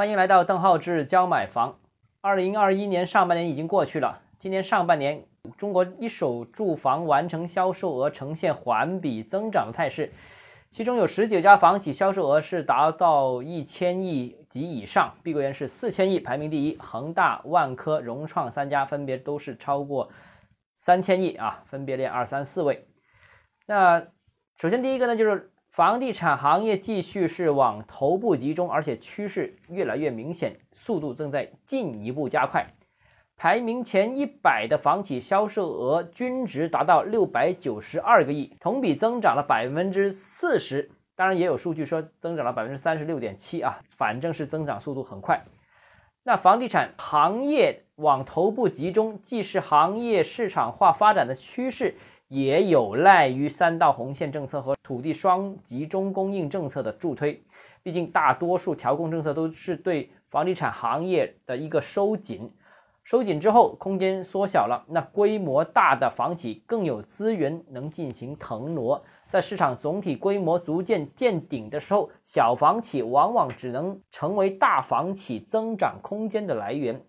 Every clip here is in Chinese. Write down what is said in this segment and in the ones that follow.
欢迎来到邓浩志教买房。二零二一年上半年已经过去了，今年上半年中国一手住房完成销售额呈现环比增长的态势，其中有十九家房企销售额是达到一千亿及以上，碧桂园是四千亿排名第一，恒大、万科、融创三家分别都是超过三千亿啊，分别列二三四位。那首先第一个呢，就是房地产行业继续是往头部集中，而且趋势越来越明显，速度正在进一步加快。排名前一百的房企销售额均值达到六百九十二个亿，同比增长了百分之四十。当然也有数据说增长了百分之三十六点七啊，反正是增长速度很快。那房地产行业往头部集中，既是行业市场化发展的趋势。也有赖于三道红线政策和土地双集中供应政策的助推。毕竟大多数调控政策都是对房地产行业的一个收紧，收紧之后空间缩小了，那规模大的房企更有资源能进行腾挪。在市场总体规模逐渐见顶的时候，小房企往往只能成为大房企增长空间的来源。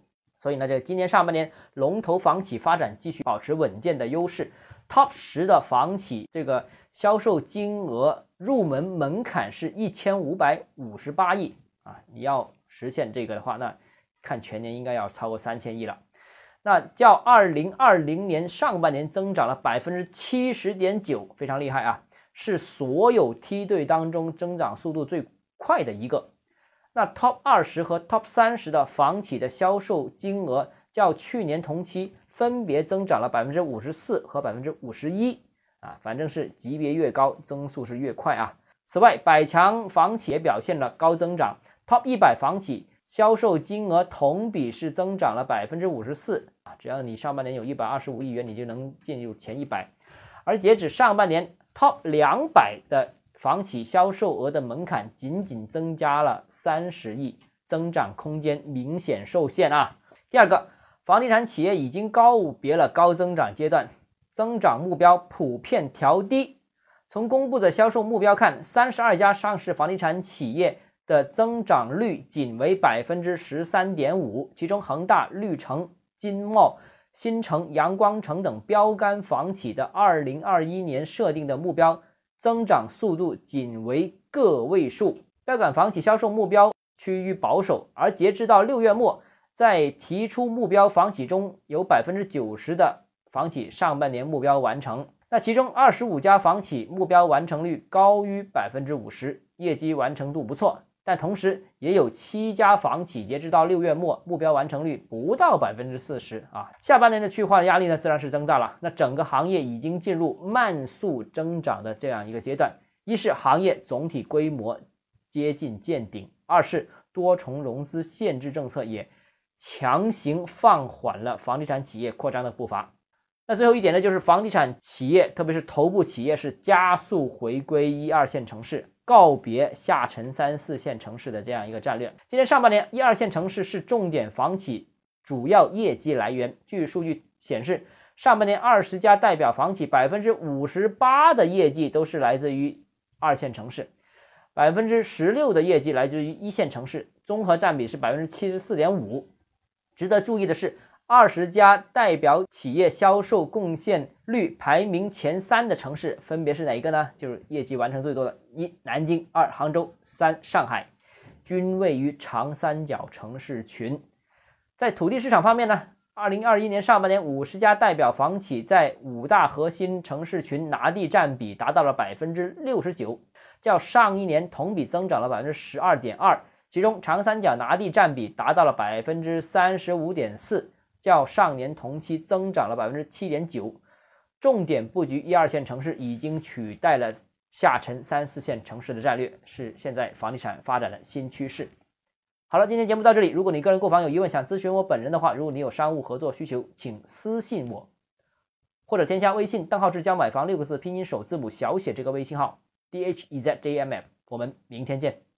所以呢，这今年上半年龙头房企发展继续保持稳健的优势。Top 十的房企这个销售金额入门门槛是一千五百五十八亿啊！你要实现这个的话，那看全年应该要超过三千亿了。那较二零二零年上半年增长了百分之七十点九，非常厉害啊！是所有梯队当中增长速度最快的一个。那 Top 二十和 Top 三十的房企的销售金额较去年同期。分别增长了百分之五十四和百分之五十一啊，反正是级别越高，增速是越快啊。此外，百强房企也表现了高增长，Top 一百房企销售金额同比是增长了百分之五十四啊。只要你上半年有一百二十五亿元，你就能进入前一百。而截止上半年，Top 两百的房企销售额的门槛仅仅增加了三十亿，增长空间明显受限啊。第二个。房地产企业已经告别了高增长阶段，增长目标普遍调低。从公布的销售目标看，三十二家上市房地产企业的增长率仅为百分之十三点五，其中恒大、绿城、金茂、新城、阳光城等标杆房企的二零二一年设定的目标增长速度仅为个位数。标杆房企销售目标趋于保守，而截至到六月末。在提出目标房企中有百分之九十的房企上半年目标完成，那其中二十五家房企目标完成率高于百分之五十，业绩完成度不错。但同时也有七家房企截至到六月末目标完成率不到百分之四十啊。下半年的去化的压力呢，自然是增大了。那整个行业已经进入慢速增长的这样一个阶段，一是行业总体规模接近见顶，二是多重融资限制政策也。强行放缓了房地产企业扩张的步伐。那最后一点呢，就是房地产企业，特别是头部企业，是加速回归一二线城市，告别下沉三四线城市的这样一个战略。今年上半年，一二线城市是重点房企主要业绩来源。据数据显示，上半年二十家代表房企，百分之五十八的业绩都是来自于二线城市，百分之十六的业绩来自于一线城市，综合占比是百分之七十四点五。值得注意的是，二十家代表企业销售贡献率排名前三的城市分别是哪一个呢？就是业绩完成最多的：一、南京；二、杭州；三、上海，均位于长三角城市群。在土地市场方面呢，二零二一年上半年，五十家代表房企在五大核心城市群拿地占比达到了百分之六十九，较上一年同比增长了百分之十二点二。其中，长三角拿地占比达到了百分之三十五点四，较上年同期增长了百分之七点九。重点布局一二线城市已经取代了下沉三四线城市的战略，是现在房地产发展的新趋势。好了，今天节目到这里。如果你个人购房有疑问，想咨询我本人的话，如果你有商务合作需求，请私信我，或者添加微信“邓浩志教买房”六个字拼音首字母小写这个微信号 d h e z j m f。我们明天见。